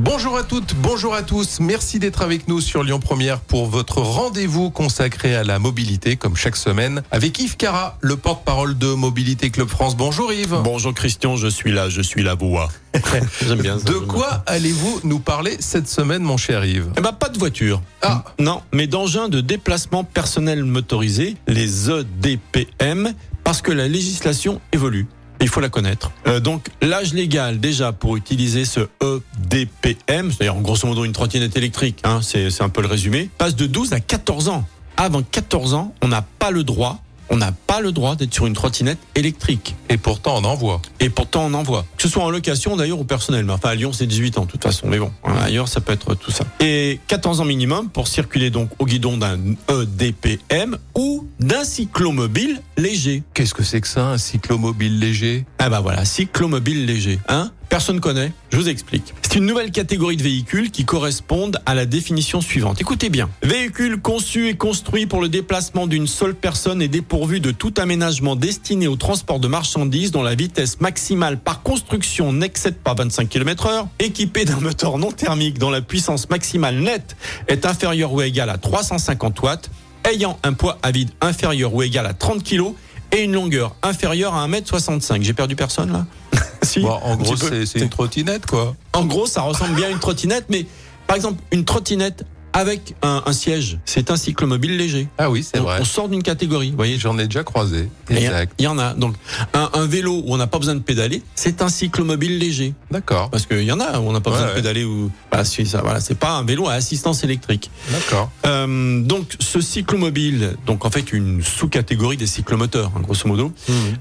Bonjour à toutes, bonjour à tous. Merci d'être avec nous sur Lyon Première pour votre rendez-vous consacré à la mobilité, comme chaque semaine, avec Yves Cara, le porte-parole de Mobilité Club France. Bonjour Yves. Bonjour Christian, je suis là, je suis la voix. J'aime bien ça. De quoi allez-vous nous parler cette semaine, mon cher Yves Eh ben, pas de voiture. Ah. Non, mais d'engins de déplacement personnel motorisé, les EDPM, parce que la législation évolue. Il faut la connaître. Euh, donc l'âge légal déjà pour utiliser ce EDPM, c'est-à-dire grosso modo une trottinette électrique, hein, c'est un peu le résumé, passe de 12 à 14 ans. Avant 14 ans, on n'a pas le droit, on n'a pas le droit d'être sur une trottinette électrique. Et pourtant, on en voit. Et pourtant, on en voit. Que ce soit en location d'ailleurs ou personnel. Mais enfin, à Lyon, c'est 18 ans de toute façon. Mais bon, hein, ailleurs, ça peut être tout ça. Et 14 ans minimum pour circuler donc au guidon d'un EDPM ou d'un cyclomobile léger. Qu'est-ce que c'est que ça, un cyclomobile léger? Ah bah voilà, cyclomobile léger. Hein? Personne connaît, je vous explique. C'est une nouvelle catégorie de véhicules qui correspondent à la définition suivante. Écoutez bien. Véhicule conçu et construit pour le déplacement d'une seule personne et dépourvu de tout aménagement destiné au transport de marchandises dont la vitesse maximale par construction n'excède pas 25 km heure, équipé d'un moteur non thermique dont la puissance maximale nette est inférieure ou égale à 350 watts, ayant un poids à vide inférieur ou égal à 30 kg et une longueur inférieure à 1m65. J'ai perdu personne là? Si, Bon, En gros, c'est une trottinette, quoi. En gros, ça ressemble bien à une trottinette, mais par exemple, une trottinette avec un, un siège, c'est un cyclomobile léger. Ah oui, c'est vrai. on sort d'une catégorie, vous voyez. J'en ai déjà croisé. Exact. il y en a. Donc, un, un vélo où on n'a pas besoin de pédaler, c'est un cyclomobile léger. D'accord, Parce qu'il y en a où on n'a pas Ouais, besoin ouais. de pédaler. Ou... Voilà, c'est ça, voilà, c'est pas un vélo à assistance électrique. d'accord. Euh, donc, ce cyclomobile, donc en fait une sous-catégorie des cyclomoteurs, hein, grosso modo,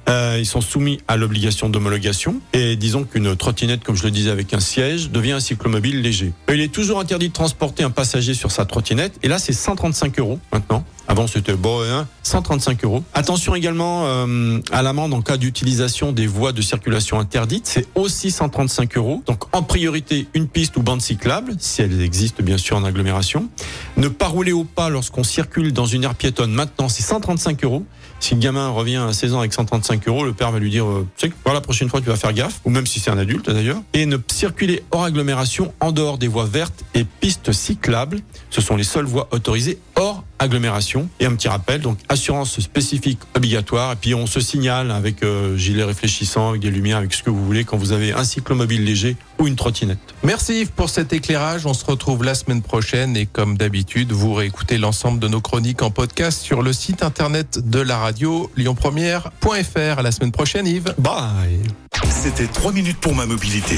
euh, ils sont soumis à l'obligation d'homologation. Et disons qu'une trottinette, comme je le disais, avec un siège, devient un cyclomobile léger. Il est toujours interdit de transporter un passager sur sa trottinette. Et là, c'est 135 euros maintenant. Avant, c'était bon, hein, 135 euros. Attention également euh, à l'amende en cas d'utilisation des voies de circulation interdites. C'est aussi 135 euros. Donc, en priorité, une piste ou bande cyclable, si elles existent bien sûr en agglomération. Ne pas rouler au pas lorsqu'on circule dans une aire piétonne. Maintenant, c'est 135 euros. Si le gamin revient à 16 ans avec 135 euros, le père va lui dire, euh, tu sais, la prochaine fois, tu vas faire gaffe. Ou même si c'est un adulte d'ailleurs. Et ne circuler hors agglomération, en dehors des voies vertes et pistes cyclables. Ce sont les seules voies autorisées hors agglomération. Et un petit rappel, donc assurance spécifique obligatoire. Et puis on se signale avec euh, gilet réfléchissant, avec des lumières, avec ce que vous voulez quand vous avez un cyclomobile léger ou une trottinette. Merci Yves pour cet éclairage. On se retrouve la semaine prochaine et comme d'habitude, vous réécoutez l'ensemble de nos chroniques en podcast sur le site internet de la radio lyonpremière.fr. À la semaine prochaine Yves. Bye C'était 3 minutes pour ma mobilité